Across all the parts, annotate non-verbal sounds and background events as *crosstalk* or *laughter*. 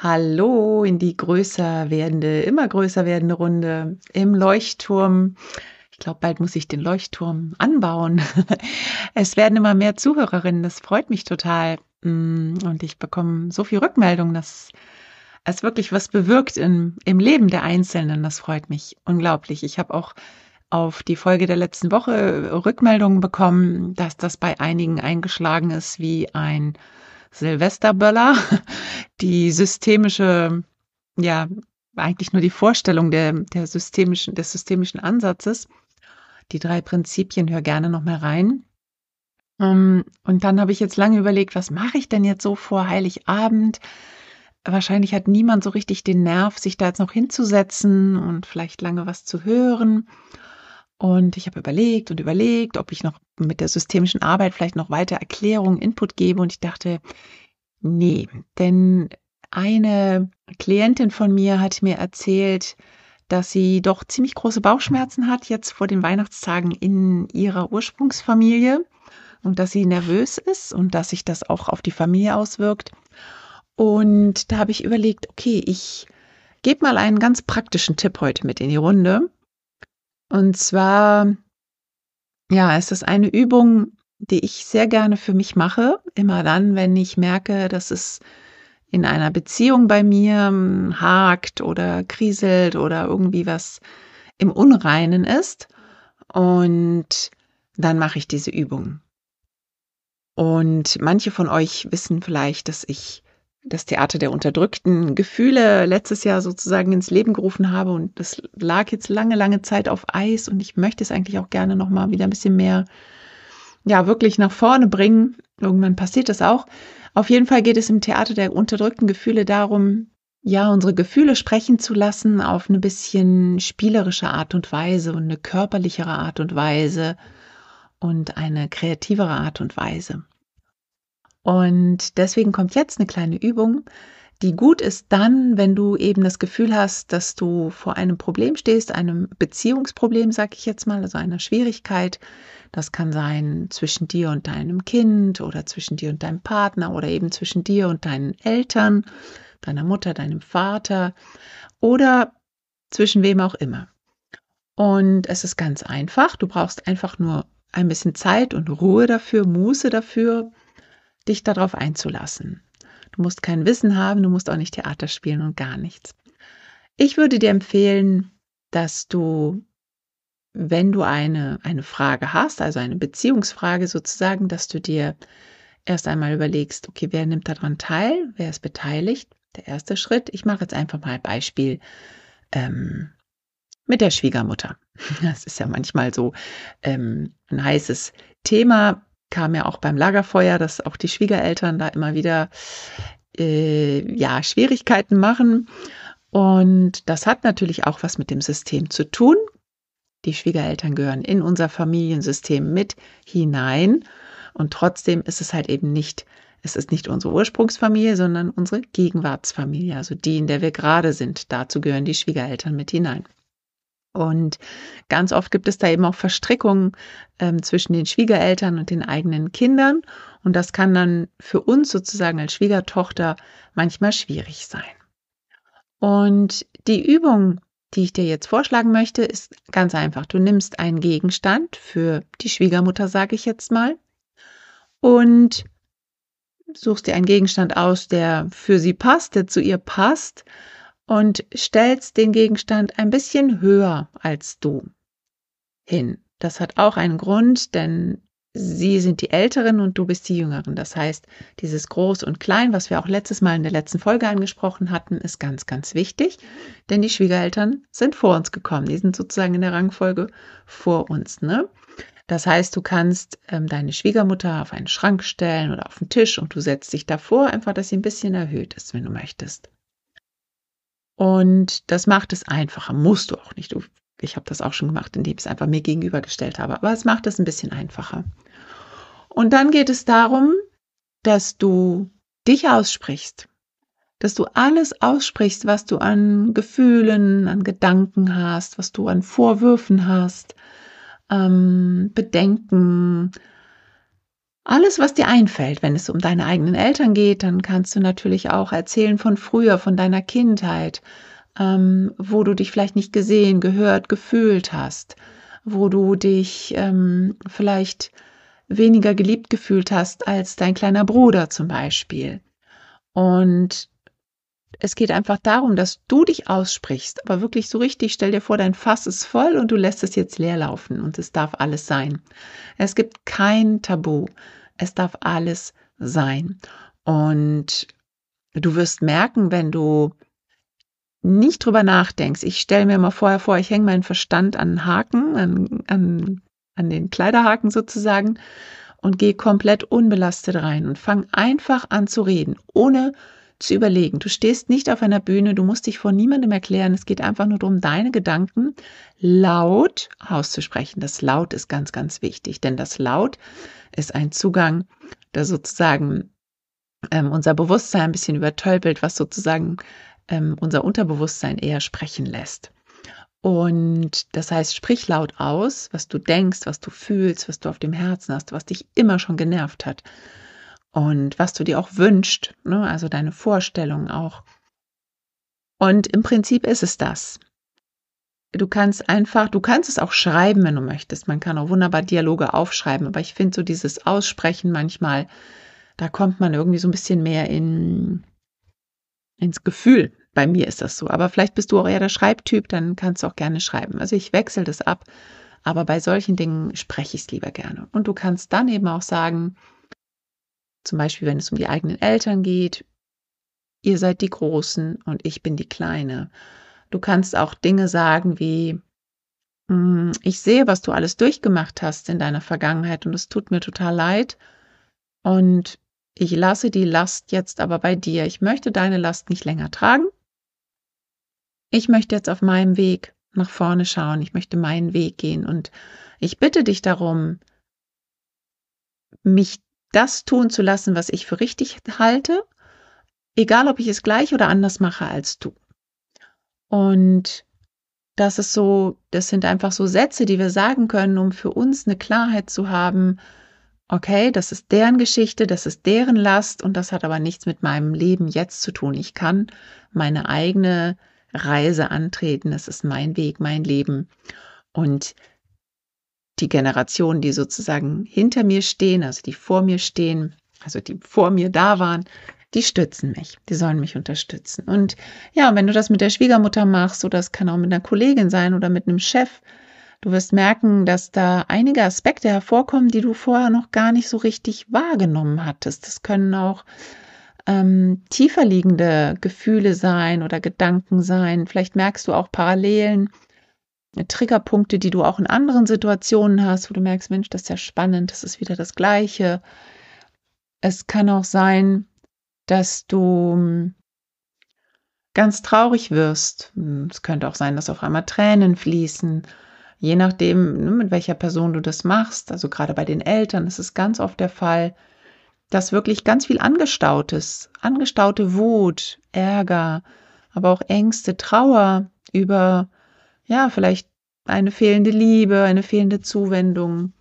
Hallo in die größer werdende, immer größer werdende Runde im Leuchtturm. Ich glaube, bald muss ich den Leuchtturm anbauen. *laughs* Es werden immer mehr Zuhörerinnen, das freut mich total. Mm, und ich bekomme so viel Rückmeldung, dass es wirklich was bewirkt im, im Leben der Einzelnen. Das freut mich unglaublich. Ich habe auch auf die Folge der letzten Woche Rückmeldungen bekommen, dass das bei einigen eingeschlagen ist wie ein Silvesterböller, die systemische, ja, eigentlich nur die Vorstellung der, der systemischen, des systemischen Ansatzes. Die drei Prinzipien, hör gerne noch mal rein. Ähm, und dann habe ich jetzt lange überlegt, was mache ich denn jetzt so vor Heiligabend? Wahrscheinlich hat niemand so richtig den Nerv, sich da jetzt noch hinzusetzen und vielleicht lange was zu hören. Und ich habe überlegt und überlegt, ob ich noch mit der systemischen Arbeit vielleicht noch weiter Erklärungen, Input gebe. Und ich dachte, nee, denn eine Klientin von mir hat mir erzählt, dass sie doch ziemlich große Bauchschmerzen hat jetzt vor den Weihnachtstagen in ihrer Ursprungsfamilie und dass sie nervös ist und dass sich das auch auf die Familie auswirkt. Und da habe ich überlegt, okay, ich gebe mal einen ganz praktischen Tipp heute mit in die Runde. Und zwar, ja, es ist eine Übung, die ich sehr gerne für mich mache. Immer dann, wenn ich merke, dass es in einer Beziehung bei mir hm, hakt oder kriselt oder irgendwie was im Unreinen ist. Und dann mache ich diese Übung. Und manche von euch wissen vielleicht, dass ich das Theater der unterdrückten Gefühle letztes Jahr sozusagen ins Leben gerufen habe und das lag jetzt lange, lange Zeit auf Eis und ich möchte es eigentlich auch gerne noch mal wieder ein bisschen mehr, ja, wirklich nach vorne bringen. Irgendwann passiert das auch. Auf jeden Fall geht es im Theater der unterdrückten Gefühle darum, ja, unsere Gefühle sprechen zu lassen auf eine bisschen spielerische Art und Weise und eine körperlichere Art und Weise und eine kreativere Art und Weise. Und deswegen kommt jetzt eine kleine Übung, die gut ist dann, wenn du eben das Gefühl hast, dass du vor einem Problem stehst, einem Beziehungsproblem, sag ich jetzt mal, also einer Schwierigkeit. Das kann sein zwischen dir und deinem Kind oder zwischen dir und deinem Partner oder eben zwischen dir und deinen Eltern, deiner Mutter, deinem Vater oder zwischen wem auch immer. Und es ist ganz einfach. Du brauchst einfach nur ein bisschen Zeit und Ruhe dafür, Muße dafür dich darauf einzulassen. Du musst kein Wissen haben, du musst auch nicht Theater spielen und gar nichts. Ich würde dir empfehlen, dass du, wenn du eine, eine Frage hast, also eine Beziehungsfrage sozusagen, dass du dir erst einmal überlegst, okay, wer nimmt daran teil, wer ist beteiligt? Der erste Schritt. Ich mache jetzt einfach mal Beispiel ähm, mit der Schwiegermutter. *laughs* Das ist ja manchmal so ähm, ein heißes Thema kam ja auch beim Lagerfeuer, dass auch die Schwiegereltern da immer wieder äh, ja Schwierigkeiten machen. Und das hat natürlich auch was mit dem System zu tun. Die Schwiegereltern gehören in unser Familiensystem mit hinein. Und trotzdem ist es halt eben nicht, es ist nicht unsere Ursprungsfamilie, sondern unsere Gegenwartsfamilie, also die, in der wir gerade sind. Dazu gehören die Schwiegereltern mit hinein. Und ganz oft gibt es da eben auch Verstrickungen ähm, zwischen den Schwiegereltern und den eigenen Kindern. Und das kann dann für uns sozusagen als Schwiegertochter manchmal schwierig sein. Und die Übung, die ich dir jetzt vorschlagen möchte, ist ganz einfach. Du nimmst einen Gegenstand für die Schwiegermutter, sage ich jetzt mal, und suchst dir einen Gegenstand aus, der für sie passt, der zu ihr passt und stellst den Gegenstand ein bisschen höher als du hin. Das hat auch einen Grund, denn sie sind die Älteren und du bist die Jüngeren. Das heißt, dieses Groß und Klein, was wir auch letztes Mal in der letzten Folge angesprochen hatten, ist ganz, ganz wichtig, denn die Schwiegereltern sind vor uns gekommen. Die sind sozusagen in der Rangfolge vor uns. Ne? Das heißt, du kannst ähm, deine Schwiegermutter auf einen Schrank stellen oder auf den Tisch und du setzt dich davor, einfach, dass sie ein bisschen erhöht ist, wenn du möchtest. Und das macht es einfacher. Musst du auch nicht. Du, ich habe das auch schon gemacht, indem ich es einfach mir gegenübergestellt habe. Aber es macht es ein bisschen einfacher. Und dann geht es darum, dass du dich aussprichst. Dass du alles aussprichst, was du an Gefühlen, an Gedanken hast, was du an Vorwürfen hast, ähm, Bedenken, alles, was dir einfällt, wenn es um deine eigenen Eltern geht, dann kannst du natürlich auch erzählen von früher, von deiner Kindheit, ähm, wo du dich vielleicht nicht gesehen, gehört, gefühlt hast, wo du dich ähm, vielleicht weniger geliebt gefühlt hast als dein kleiner Bruder zum Beispiel. Und es geht einfach darum, dass du dich aussprichst, aber wirklich so richtig, stell dir vor, dein Fass ist voll und du lässt es jetzt leer laufen und es darf alles sein. Es gibt kein Tabu. Es darf alles sein. Und du wirst merken, wenn du nicht drüber nachdenkst, ich stelle mir mal vorher vor, ich hänge meinen Verstand an Haken, an, an, an den Kleiderhaken sozusagen und gehe komplett unbelastet rein und fang einfach an zu reden, ohne zu überlegen. Du stehst nicht auf einer Bühne, du musst dich vor niemandem erklären. Es geht einfach nur darum, deine Gedanken laut auszusprechen. Das Laut ist ganz, ganz wichtig, denn das Laut ist ein Zugang, der sozusagen ähm, unser Bewusstsein ein bisschen übertölpelt, was sozusagen ähm, unser Unterbewusstsein eher sprechen lässt. Und das heißt, sprich laut aus, was du denkst, was du fühlst, was du auf dem Herzen hast, was dich immer schon genervt hat und was du dir auch wünscht, ne? also deine Vorstellungen auch. Und im Prinzip ist es das. Du kannst einfach, du kannst es auch schreiben, wenn du möchtest. Man kann auch wunderbar Dialoge aufschreiben, aber ich finde so dieses Aussprechen manchmal, da kommt man irgendwie so ein bisschen mehr in, ins Gefühl. Bei mir ist das so. Aber vielleicht bist du auch eher der Schreibtyp, dann kannst du auch gerne schreiben. Also ich wechsle das ab, aber bei solchen Dingen spreche ich es lieber gerne. Und du kannst dann eben auch sagen, zum Beispiel, wenn es um die eigenen Eltern geht, ihr seid die Großen und ich bin die Kleine. Du kannst auch Dinge sagen wie, hm, ich sehe, was du alles durchgemacht hast in deiner Vergangenheit und es tut mir total leid. Und ich lasse die Last jetzt aber bei dir. Ich möchte deine Last nicht länger tragen. Ich möchte jetzt auf meinem Weg nach vorne schauen. Ich möchte meinen Weg gehen. Und ich bitte dich darum, mich das tun zu lassen, was ich für richtig halte, egal ob ich es gleich oder anders mache als du. Und das ist so, das sind einfach so Sätze, die wir sagen können, um für uns eine Klarheit zu haben, okay, das ist deren Geschichte, das ist deren Last und das hat aber nichts mit meinem Leben jetzt zu tun. Ich kann meine eigene Reise antreten, es ist mein Weg, mein Leben. Und die Generationen, die sozusagen hinter mir stehen, also die vor mir stehen, also die vor mir da waren, die stützen mich, die sollen mich unterstützen. Und ja, wenn du das mit der Schwiegermutter machst, oder es kann auch mit einer Kollegin sein oder mit einem Chef, du wirst merken, dass da einige Aspekte hervorkommen, die du vorher noch gar nicht so richtig wahrgenommen hattest. Das können auch ähm, tiefer liegende Gefühle sein oder Gedanken sein. Vielleicht merkst du auch Parallelen Triggerpunkte, die du auch in anderen Situationen hast, wo du merkst, Mensch, das ist ja spannend, das ist wieder das Gleiche. Es kann auch sein, dass du hm, ganz traurig wirst. Hm, es könnte auch sein, dass auf einmal Tränen fließen, je nachdem, ne, mit welcher Person du das machst. Also gerade bei den Eltern ist es ganz oft der Fall, dass wirklich ganz viel angestautes, angestaute Wut, Ärger, aber auch Ängste, Trauer über ja, vielleicht eine fehlende Liebe, eine fehlende Zuwendung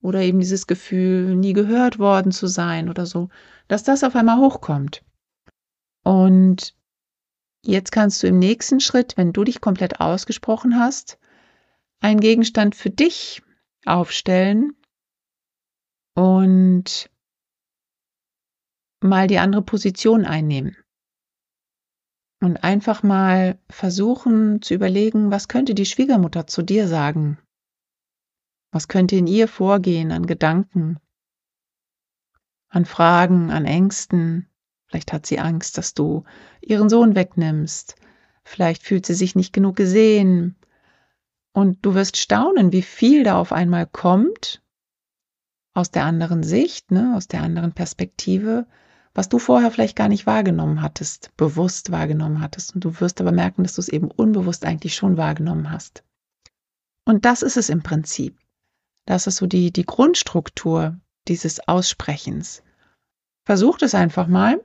oder eben dieses Gefühl, nie gehört worden zu sein oder so, dass das auf einmal hochkommt. Und jetzt kannst du im nächsten Schritt, wenn du dich komplett ausgesprochen hast, einen Gegenstand für dich aufstellen und mal die andere Position einnehmen. Und einfach mal versuchen zu überlegen, was könnte die Schwiegermutter zu dir sagen? Was könnte in ihr vorgehen an Gedanken, an Fragen, an Ängsten? Vielleicht hat sie Angst, dass du ihren Sohn wegnimmst. Vielleicht fühlt sie sich nicht genug gesehen. Und du wirst staunen, wie viel da auf einmal kommt aus der anderen Sicht, ne, aus der anderen Perspektive, was du vorher vielleicht gar nicht wahrgenommen hattest, bewusst wahrgenommen hattest. Und du wirst aber merken, dass du es eben unbewusst eigentlich schon wahrgenommen hast. Und das ist es im Prinzip. Das ist so die, die Grundstruktur dieses Aussprechens. Versucht es einfach mal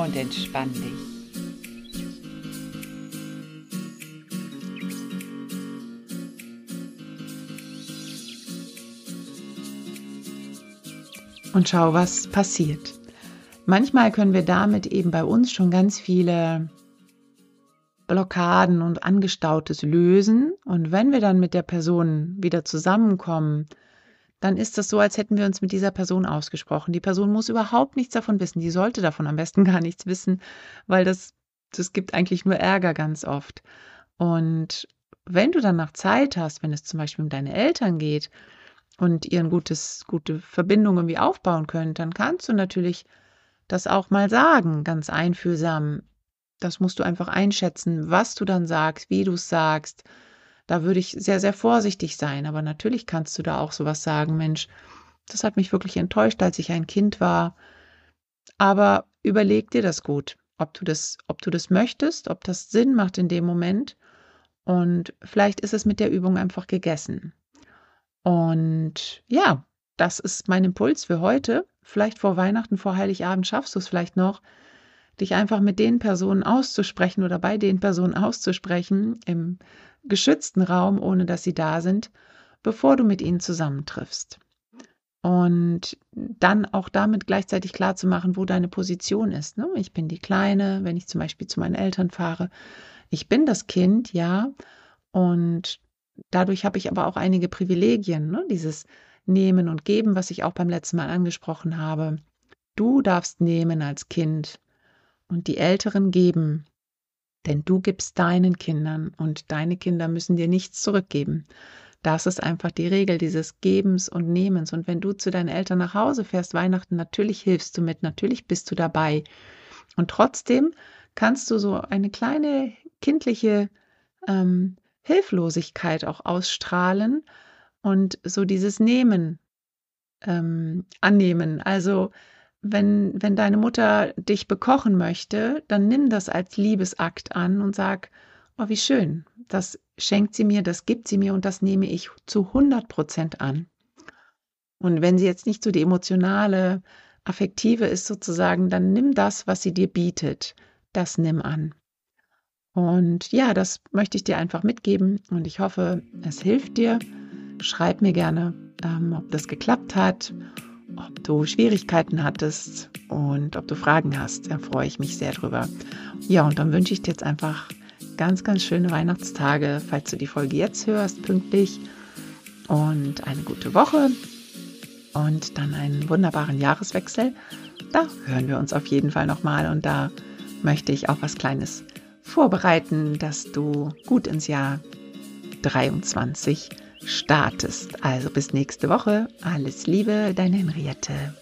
Und entspann dich. und schau, was passiert. Manchmal können wir damit eben bei uns schon ganz viele Blockaden und Angestautes lösen. Und wenn wir dann mit der Person wieder zusammenkommen, dann ist das so, als hätten wir uns mit dieser Person ausgesprochen. Die Person muss überhaupt nichts davon wissen. Die sollte davon am besten *laughs* gar nichts wissen, weil das, das gibt eigentlich nur Ärger ganz oft. Und wenn du dann nach Zeit hast, wenn es zum Beispiel um deine Eltern geht und ihr ein gutes, gute Verbindung irgendwie aufbauen könnt, dann kannst du natürlich das auch mal sagen, ganz einfühlsam. Das musst du einfach einschätzen, was du dann sagst, wie du es sagst. Da würde ich sehr, sehr vorsichtig sein. Aber natürlich kannst du da auch sowas sagen, Mensch, das hat mich wirklich enttäuscht, als ich ein Kind war. Aber überleg dir das gut, ob du das, ob du das möchtest, ob das Sinn macht in dem Moment. Und vielleicht ist es mit der Übung einfach gegessen. Und ja, das ist mein Impuls für heute. Vielleicht vor Weihnachten, vor Heiligabend schaffst du es vielleicht noch, dich einfach mit den Personen auszusprechen oder bei den Personen auszusprechen im geschützten Raum, ohne dass sie da sind, bevor du mit ihnen zusammentriffst. Und dann auch damit gleichzeitig klar zu machen, wo deine Position ist. Ne? Ich bin die Kleine, wenn ich zum Beispiel zu meinen Eltern fahre. Ich bin das Kind, ja. Und dadurch habe ich aber auch einige Privilegien. Ne? Dieses Nehmen und Geben, was ich auch beim letzten Mal angesprochen habe. Du darfst nehmen als Kind und die Älteren geben, denn du gibst deinen Kindern und deine Kinder müssen dir nichts zurückgeben. Das ist einfach die Regel dieses Gebens und Nehmens. Und wenn du zu deinen Eltern nach Hause fährst, Weihnachten, natürlich hilfst du mit, natürlich bist du dabei. Und trotzdem kannst du so eine kleine kindliche ähm, Hilflosigkeit auch ausstrahlen und so dieses Nehmen ähm, annehmen. Also wenn, wenn deine Mutter dich bekochen möchte, dann nimm das als Liebesakt an und sag, oh, wie schön, das schenkt sie mir, das gibt sie mir und das nehme ich zu 100 Prozent an. Und wenn sie jetzt nicht so die emotionale, affektive ist sozusagen, dann nimm das, was sie dir bietet, das nimm an. Und ja, das möchte ich dir einfach mitgeben und ich hoffe, es hilft dir. Schreib mir gerne, ähm, ob das geklappt hat, ob du Schwierigkeiten hattest und ob du Fragen hast. Da freue ich mich sehr drüber. Ja, und dann wünsche ich dir jetzt einfach ganz, ganz schöne Weihnachtstage, falls du die Folge jetzt hörst, pünktlich. Und eine gute Woche und dann einen wunderbaren Jahreswechsel. Da hören wir uns auf jeden Fall nochmal und da möchte ich auch was Kleines vorbereiten, dass du gut ins Jahr 23 startest. Also bis nächste Woche. Alles Liebe, deine Henriette.